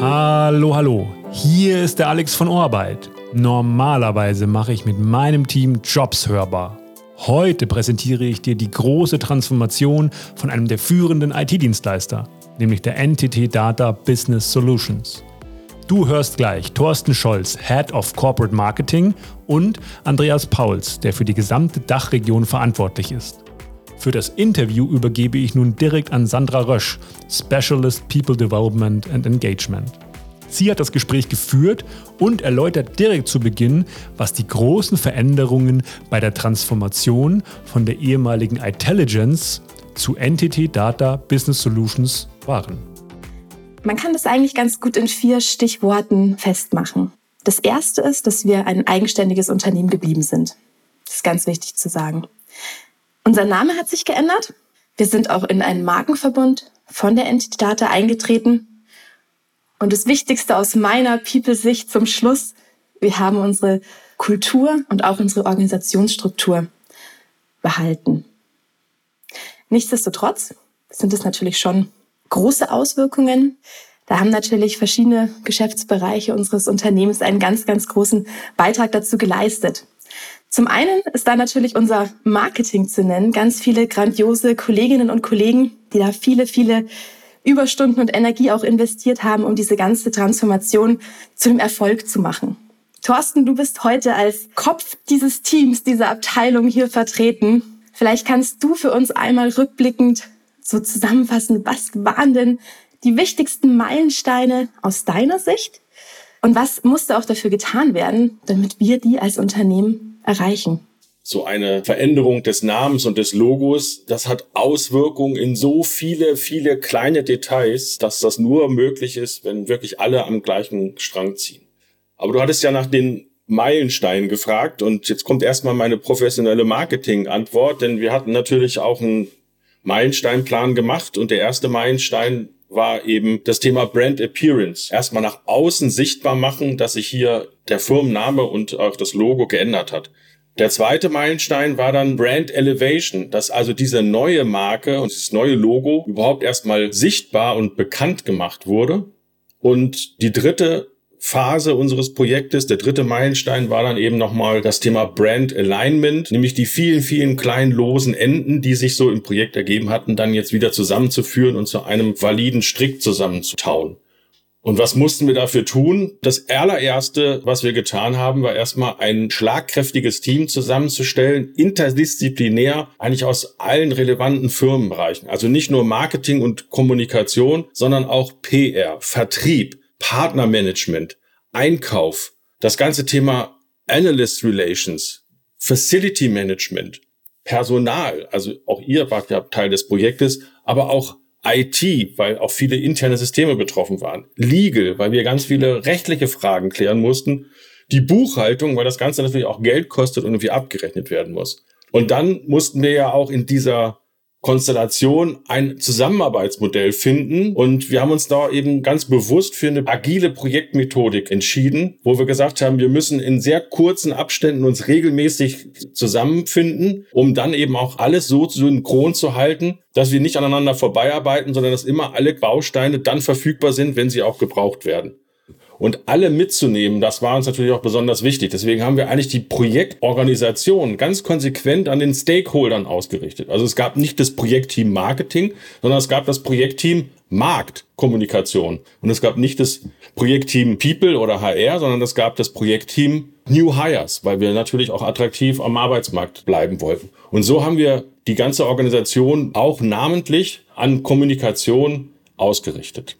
Hallo, hallo. Hier ist der Alex von Orbeit. Normalerweise mache ich mit meinem Team Jobs hörbar. Heute präsentiere ich dir die große Transformation von einem der führenden IT-Dienstleister, nämlich der NTT Data Business Solutions. Du hörst gleich Thorsten Scholz, Head of Corporate Marketing und Andreas Pauls, der für die gesamte Dachregion verantwortlich ist. Für das Interview übergebe ich nun direkt an Sandra Rösch, Specialist People Development and Engagement. Sie hat das Gespräch geführt und erläutert direkt zu Beginn, was die großen Veränderungen bei der Transformation von der ehemaligen Intelligence zu Entity Data Business Solutions waren. Man kann das eigentlich ganz gut in vier Stichworten festmachen. Das erste ist, dass wir ein eigenständiges Unternehmen geblieben sind. Das ist ganz wichtig zu sagen. Unser Name hat sich geändert. Wir sind auch in einen Markenverbund von der Entity Data eingetreten. Und das Wichtigste aus meiner People-Sicht zum Schluss, wir haben unsere Kultur und auch unsere Organisationsstruktur behalten. Nichtsdestotrotz sind es natürlich schon große Auswirkungen. Da haben natürlich verschiedene Geschäftsbereiche unseres Unternehmens einen ganz, ganz großen Beitrag dazu geleistet. Zum einen ist da natürlich unser Marketing zu nennen. Ganz viele grandiose Kolleginnen und Kollegen, die da viele, viele Überstunden und Energie auch investiert haben, um diese ganze Transformation zu einem Erfolg zu machen. Thorsten, du bist heute als Kopf dieses Teams, dieser Abteilung hier vertreten. Vielleicht kannst du für uns einmal rückblickend so zusammenfassen, was waren denn die wichtigsten Meilensteine aus deiner Sicht? Und was musste auch dafür getan werden, damit wir die als Unternehmen erreichen. So eine Veränderung des Namens und des Logos, das hat Auswirkungen in so viele, viele kleine Details, dass das nur möglich ist, wenn wirklich alle am gleichen Strang ziehen. Aber du hattest ja nach den Meilensteinen gefragt und jetzt kommt erstmal meine professionelle Marketing-Antwort, denn wir hatten natürlich auch einen Meilensteinplan gemacht und der erste Meilenstein war eben das Thema Brand Appearance. Erstmal nach außen sichtbar machen, dass sich hier der Firmenname und auch das Logo geändert hat. Der zweite Meilenstein war dann Brand Elevation, dass also diese neue Marke und dieses neue Logo überhaupt erstmal sichtbar und bekannt gemacht wurde. Und die dritte Phase unseres Projektes, der dritte Meilenstein war dann eben nochmal das Thema Brand Alignment, nämlich die vielen, vielen kleinen losen Enden, die sich so im Projekt ergeben hatten, dann jetzt wieder zusammenzuführen und zu einem validen Strick zusammenzutauen. Und was mussten wir dafür tun? Das allererste, was wir getan haben, war erstmal ein schlagkräftiges Team zusammenzustellen, interdisziplinär, eigentlich aus allen relevanten Firmenbereichen. Also nicht nur Marketing und Kommunikation, sondern auch PR, Vertrieb, Partnermanagement, Einkauf, das ganze Thema Analyst Relations, Facility Management, Personal, also auch ihr wart ja Teil des Projektes, aber auch IT, weil auch viele interne Systeme betroffen waren. Legal, weil wir ganz viele rechtliche Fragen klären mussten. Die Buchhaltung, weil das Ganze natürlich auch Geld kostet und irgendwie abgerechnet werden muss. Und dann mussten wir ja auch in dieser Konstellation ein Zusammenarbeitsmodell finden. Und wir haben uns da eben ganz bewusst für eine agile Projektmethodik entschieden, wo wir gesagt haben, wir müssen in sehr kurzen Abständen uns regelmäßig zusammenfinden, um dann eben auch alles so synchron zu halten, dass wir nicht aneinander vorbeiarbeiten, sondern dass immer alle Bausteine dann verfügbar sind, wenn sie auch gebraucht werden und alle mitzunehmen, das war uns natürlich auch besonders wichtig. Deswegen haben wir eigentlich die Projektorganisation ganz konsequent an den Stakeholdern ausgerichtet. Also es gab nicht das Projektteam Marketing, sondern es gab das Projektteam Marktkommunikation. Und es gab nicht das Projektteam People oder HR, sondern es gab das Projektteam New Hires, weil wir natürlich auch attraktiv am Arbeitsmarkt bleiben wollten. Und so haben wir die ganze Organisation auch namentlich an Kommunikation ausgerichtet.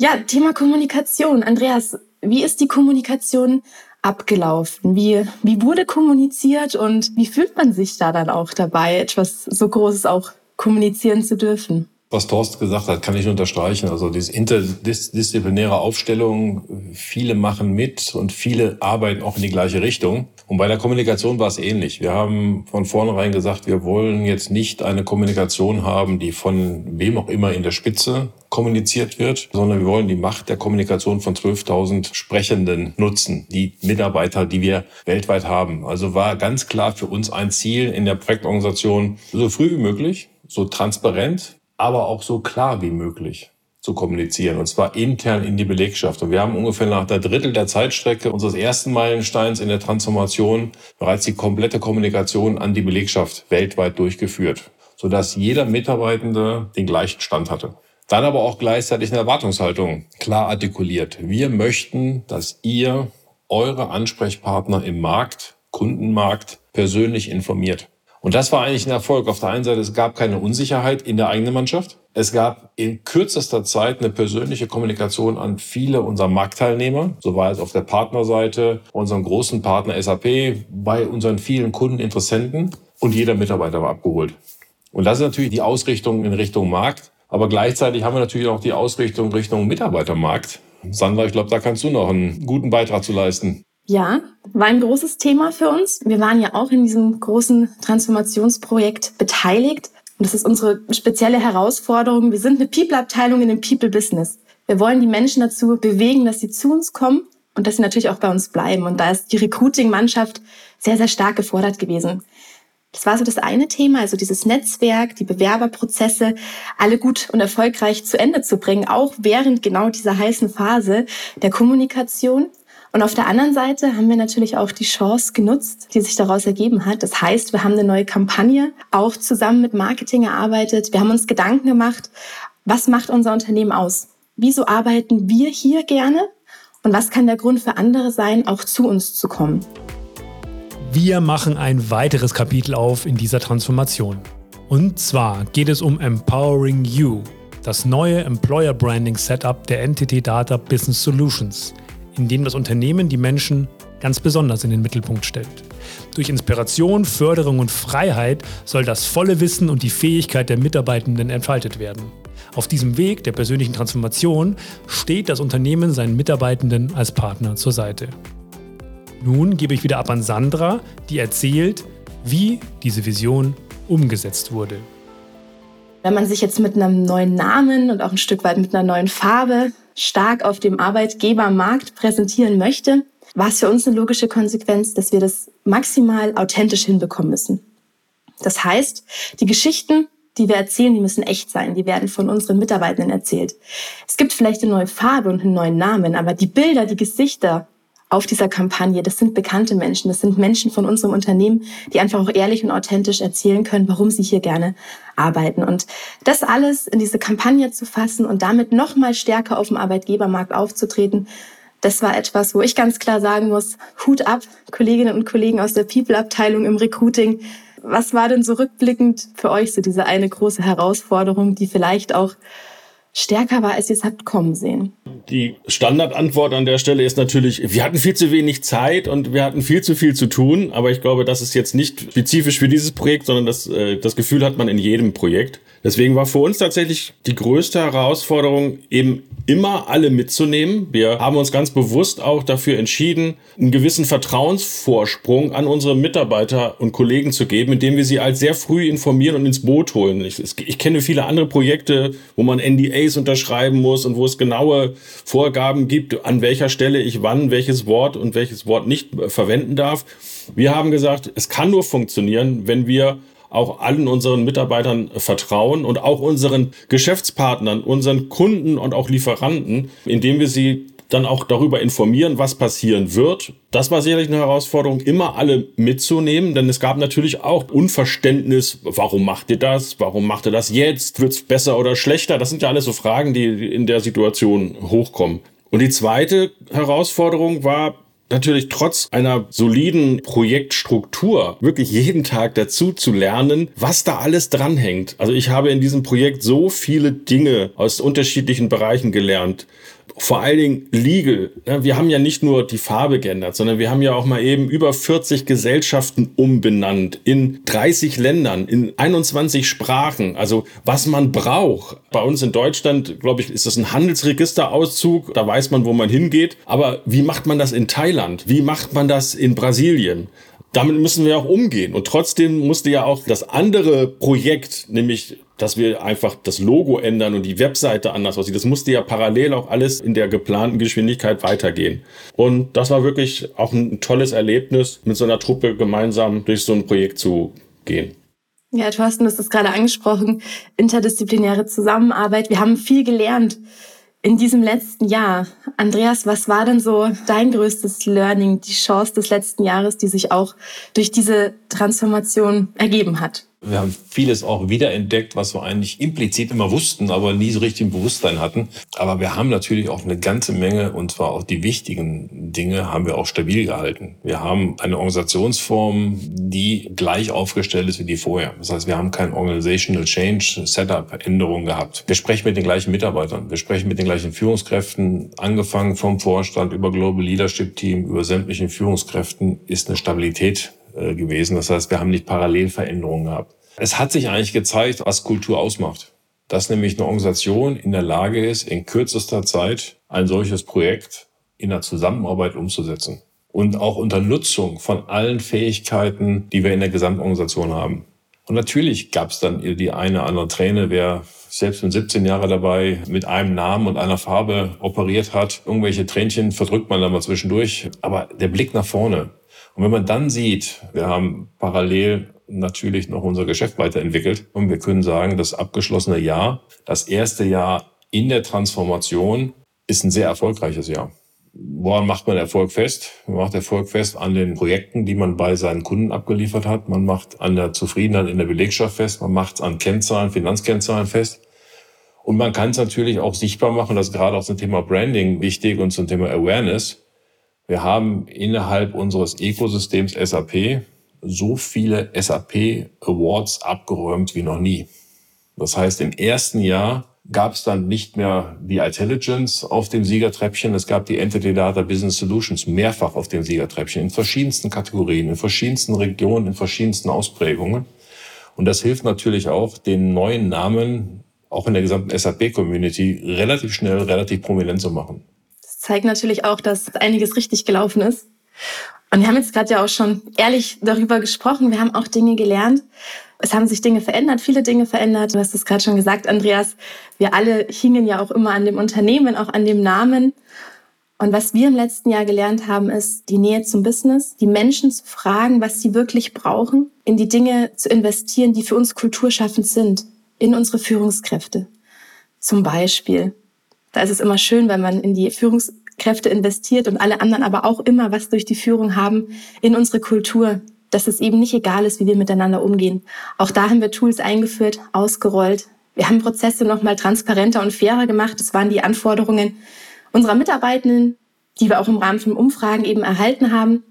Ja, Thema Kommunikation. Andreas, wie ist die Kommunikation abgelaufen? Wie, wie wurde kommuniziert und wie fühlt man sich da dann auch dabei, etwas so Großes auch kommunizieren zu dürfen? Was Thorsten gesagt hat, kann ich unterstreichen. Also diese interdisziplinäre Aufstellung, viele machen mit und viele arbeiten auch in die gleiche Richtung. Und bei der Kommunikation war es ähnlich. Wir haben von vornherein gesagt, wir wollen jetzt nicht eine Kommunikation haben, die von wem auch immer in der Spitze kommuniziert wird, sondern wir wollen die Macht der Kommunikation von 12.000 Sprechenden nutzen, die Mitarbeiter, die wir weltweit haben. Also war ganz klar für uns ein Ziel in der Projektorganisation, so früh wie möglich, so transparent, aber auch so klar wie möglich zu kommunizieren, und zwar intern in die Belegschaft. Und wir haben ungefähr nach der Drittel der Zeitstrecke unseres ersten Meilensteins in der Transformation bereits die komplette Kommunikation an die Belegschaft weltweit durchgeführt, sodass jeder Mitarbeitende den gleichen Stand hatte. Dann aber auch gleichzeitig eine Erwartungshaltung klar artikuliert. Wir möchten, dass ihr eure Ansprechpartner im Markt, Kundenmarkt, persönlich informiert. Und das war eigentlich ein Erfolg. Auf der einen Seite, es gab keine Unsicherheit in der eigenen Mannschaft. Es gab in kürzester Zeit eine persönliche Kommunikation an viele unserer Marktteilnehmer, soweit auf der Partnerseite, unserem großen Partner SAP, bei unseren vielen Kundeninteressenten und jeder Mitarbeiter war abgeholt. Und das ist natürlich die Ausrichtung in Richtung Markt. Aber gleichzeitig haben wir natürlich auch die Ausrichtung Richtung Mitarbeitermarkt. Sandra, ich glaube, da kannst du noch einen guten Beitrag zu leisten. Ja, war ein großes Thema für uns. Wir waren ja auch in diesem großen Transformationsprojekt beteiligt. Und das ist unsere spezielle Herausforderung. Wir sind eine People-Abteilung in dem People-Business. Wir wollen die Menschen dazu bewegen, dass sie zu uns kommen und dass sie natürlich auch bei uns bleiben. Und da ist die Recruiting-Mannschaft sehr, sehr stark gefordert gewesen. Das war so das eine Thema, also dieses Netzwerk, die Bewerberprozesse, alle gut und erfolgreich zu Ende zu bringen, auch während genau dieser heißen Phase der Kommunikation. Und auf der anderen Seite haben wir natürlich auch die Chance genutzt, die sich daraus ergeben hat. Das heißt, wir haben eine neue Kampagne auch zusammen mit Marketing erarbeitet. Wir haben uns Gedanken gemacht, was macht unser Unternehmen aus? Wieso arbeiten wir hier gerne? Und was kann der Grund für andere sein, auch zu uns zu kommen? Wir machen ein weiteres Kapitel auf in dieser Transformation. Und zwar geht es um Empowering You, das neue Employer Branding Setup der Entity Data Business Solutions – in dem das Unternehmen die Menschen ganz besonders in den Mittelpunkt stellt. Durch Inspiration, Förderung und Freiheit soll das volle Wissen und die Fähigkeit der Mitarbeitenden entfaltet werden. Auf diesem Weg der persönlichen Transformation steht das Unternehmen seinen Mitarbeitenden als Partner zur Seite. Nun gebe ich wieder ab an Sandra, die erzählt, wie diese Vision umgesetzt wurde. Wenn man sich jetzt mit einem neuen Namen und auch ein Stück weit mit einer neuen Farbe stark auf dem Arbeitgebermarkt präsentieren möchte, war es für uns eine logische Konsequenz, dass wir das maximal authentisch hinbekommen müssen. Das heißt, die Geschichten, die wir erzählen, die müssen echt sein. Die werden von unseren Mitarbeitenden erzählt. Es gibt vielleicht eine neue Farbe und einen neuen Namen, aber die Bilder, die Gesichter, auf dieser Kampagne. Das sind bekannte Menschen, das sind Menschen von unserem Unternehmen, die einfach auch ehrlich und authentisch erzählen können, warum sie hier gerne arbeiten. Und das alles in diese Kampagne zu fassen und damit noch mal stärker auf dem Arbeitgebermarkt aufzutreten, das war etwas, wo ich ganz klar sagen muss, Hut ab, Kolleginnen und Kollegen aus der People-Abteilung im Recruiting. Was war denn so rückblickend für euch so diese eine große Herausforderung, die vielleicht auch stärker war, als ihr es habt kommen sehen? Die Standardantwort an der Stelle ist natürlich, wir hatten viel zu wenig Zeit und wir hatten viel zu viel zu tun, aber ich glaube, das ist jetzt nicht spezifisch für dieses Projekt, sondern das, äh, das Gefühl hat man in jedem Projekt. Deswegen war für uns tatsächlich die größte Herausforderung, eben immer alle mitzunehmen. Wir haben uns ganz bewusst auch dafür entschieden, einen gewissen Vertrauensvorsprung an unsere Mitarbeiter und Kollegen zu geben, indem wir sie als sehr früh informieren und ins Boot holen. Ich, ich kenne viele andere Projekte, wo man NDAs unterschreiben muss und wo es genaue Vorgaben gibt, an welcher Stelle ich wann welches Wort und welches Wort nicht verwenden darf. Wir haben gesagt, es kann nur funktionieren, wenn wir auch allen unseren Mitarbeitern vertrauen und auch unseren Geschäftspartnern, unseren Kunden und auch Lieferanten, indem wir sie dann auch darüber informieren, was passieren wird. Das war sicherlich eine Herausforderung, immer alle mitzunehmen, denn es gab natürlich auch Unverständnis, warum macht ihr das? Warum macht ihr das jetzt? Wird es besser oder schlechter? Das sind ja alles so Fragen, die in der Situation hochkommen. Und die zweite Herausforderung war, natürlich trotz einer soliden Projektstruktur wirklich jeden Tag dazu zu lernen, was da alles dranhängt. Also ich habe in diesem Projekt so viele Dinge aus unterschiedlichen Bereichen gelernt vor allen Dingen legal. Wir haben ja nicht nur die Farbe geändert, sondern wir haben ja auch mal eben über 40 Gesellschaften umbenannt in 30 Ländern, in 21 Sprachen. Also was man braucht. Bei uns in Deutschland, glaube ich, ist das ein Handelsregisterauszug. Da weiß man, wo man hingeht. Aber wie macht man das in Thailand? Wie macht man das in Brasilien? damit müssen wir auch umgehen. Und trotzdem musste ja auch das andere Projekt, nämlich dass wir einfach das Logo ändern und die Webseite anders aussieht. Das musste ja parallel auch alles in der geplanten Geschwindigkeit weitergehen. Und das war wirklich auch ein tolles Erlebnis, mit so einer Truppe gemeinsam durch so ein Projekt zu gehen. Ja, Thorsten, du hast es gerade angesprochen, interdisziplinäre Zusammenarbeit. Wir haben viel gelernt in diesem letzten Jahr. Andreas, was war denn so dein größtes Learning, die Chance des letzten Jahres, die sich auch durch diese Transformation ergeben hat? Wir haben vieles auch wiederentdeckt, was wir eigentlich implizit immer wussten, aber nie so richtig im Bewusstsein hatten. Aber wir haben natürlich auch eine ganze Menge, und zwar auch die wichtigen Dinge, haben wir auch stabil gehalten. Wir haben eine Organisationsform, die gleich aufgestellt ist wie die vorher. Das heißt, wir haben kein Organizational Change Setup Änderung gehabt. Wir sprechen mit den gleichen Mitarbeitern. Wir sprechen mit den gleichen Führungskräften. Angefangen vom Vorstand über Global Leadership Team, über sämtlichen Führungskräften ist eine Stabilität äh, gewesen. Das heißt, wir haben nicht Parallelveränderungen gehabt. Es hat sich eigentlich gezeigt, was Kultur ausmacht. Dass nämlich eine Organisation in der Lage ist, in kürzester Zeit ein solches Projekt in der Zusammenarbeit umzusetzen. Und auch unter Nutzung von allen Fähigkeiten, die wir in der Gesamtorganisation haben. Und natürlich gab es dann die eine oder andere Träne, wer selbst mit 17 Jahren dabei mit einem Namen und einer Farbe operiert hat. Irgendwelche Tränchen verdrückt man dann mal zwischendurch. Aber der Blick nach vorne, und wenn man dann sieht, wir haben parallel natürlich noch unser Geschäft weiterentwickelt und wir können sagen, das abgeschlossene Jahr, das erste Jahr in der Transformation ist ein sehr erfolgreiches Jahr. Woran macht man Erfolg fest? Man macht Erfolg fest an den Projekten, die man bei seinen Kunden abgeliefert hat. Man macht an der Zufriedenheit in der Belegschaft fest. Man macht es an Kennzahlen, Finanzkennzahlen fest. Und man kann es natürlich auch sichtbar machen, das ist gerade auch zum Thema Branding wichtig und zum Thema Awareness. Wir haben innerhalb unseres Ökosystems SAP so viele SAP Awards abgeräumt wie noch nie. Das heißt, im ersten Jahr gab es dann nicht mehr die Intelligence auf dem Siegertreppchen, es gab die Entity Data Business Solutions mehrfach auf dem Siegertreppchen in verschiedensten Kategorien, in verschiedensten Regionen, in verschiedensten Ausprägungen. Und das hilft natürlich auch, den neuen Namen auch in der gesamten SAP-Community relativ schnell, relativ prominent zu machen zeigt natürlich auch, dass einiges richtig gelaufen ist. Und wir haben jetzt gerade ja auch schon ehrlich darüber gesprochen. Wir haben auch Dinge gelernt. Es haben sich Dinge verändert, viele Dinge verändert. Du hast es gerade schon gesagt, Andreas. Wir alle hingen ja auch immer an dem Unternehmen, auch an dem Namen. Und was wir im letzten Jahr gelernt haben, ist die Nähe zum Business, die Menschen zu fragen, was sie wirklich brauchen, in die Dinge zu investieren, die für uns kulturschaffend sind, in unsere Führungskräfte. Zum Beispiel da ist es immer schön, wenn man in die Führungskräfte investiert und alle anderen aber auch immer was durch die Führung haben in unsere Kultur, dass es eben nicht egal ist, wie wir miteinander umgehen. Auch da haben wir Tools eingeführt, ausgerollt. Wir haben Prozesse nochmal transparenter und fairer gemacht. Das waren die Anforderungen unserer Mitarbeitenden, die wir auch im Rahmen von Umfragen eben erhalten haben.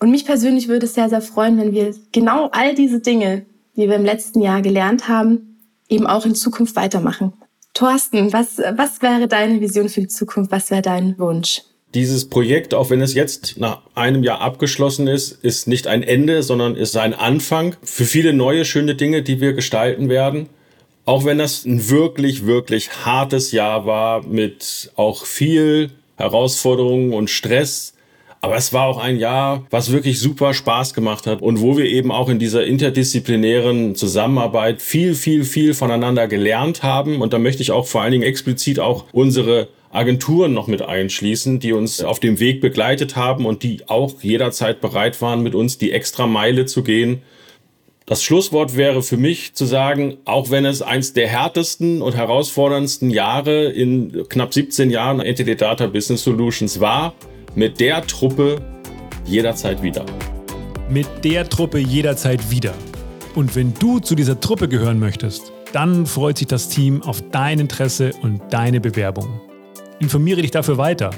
Und mich persönlich würde es sehr, sehr freuen, wenn wir genau all diese Dinge, die wir im letzten Jahr gelernt haben, eben auch in Zukunft weitermachen. Thorsten, was, was wäre deine Vision für die Zukunft? Was wäre dein Wunsch? Dieses Projekt, auch wenn es jetzt nach einem Jahr abgeschlossen ist, ist nicht ein Ende, sondern ist ein Anfang für viele neue, schöne Dinge, die wir gestalten werden. Auch wenn das ein wirklich, wirklich hartes Jahr war mit auch viel Herausforderungen und Stress, aber es war auch ein Jahr, was wirklich super Spaß gemacht hat und wo wir eben auch in dieser interdisziplinären Zusammenarbeit viel, viel, viel voneinander gelernt haben. Und da möchte ich auch vor allen Dingen explizit auch unsere Agenturen noch mit einschließen, die uns auf dem Weg begleitet haben und die auch jederzeit bereit waren, mit uns die extra Meile zu gehen. Das Schlusswort wäre für mich zu sagen, auch wenn es eins der härtesten und herausforderndsten Jahre in knapp 17 Jahren Entity Data Business Solutions war, mit der Truppe jederzeit wieder. Mit der Truppe jederzeit wieder. Und wenn du zu dieser Truppe gehören möchtest, dann freut sich das Team auf dein Interesse und deine Bewerbung. Informiere dich dafür weiter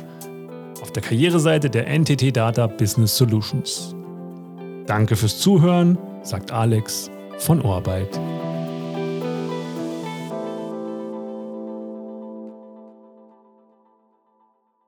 auf der Karriereseite der NTT Data Business Solutions. Danke fürs Zuhören, sagt Alex von Orbeit.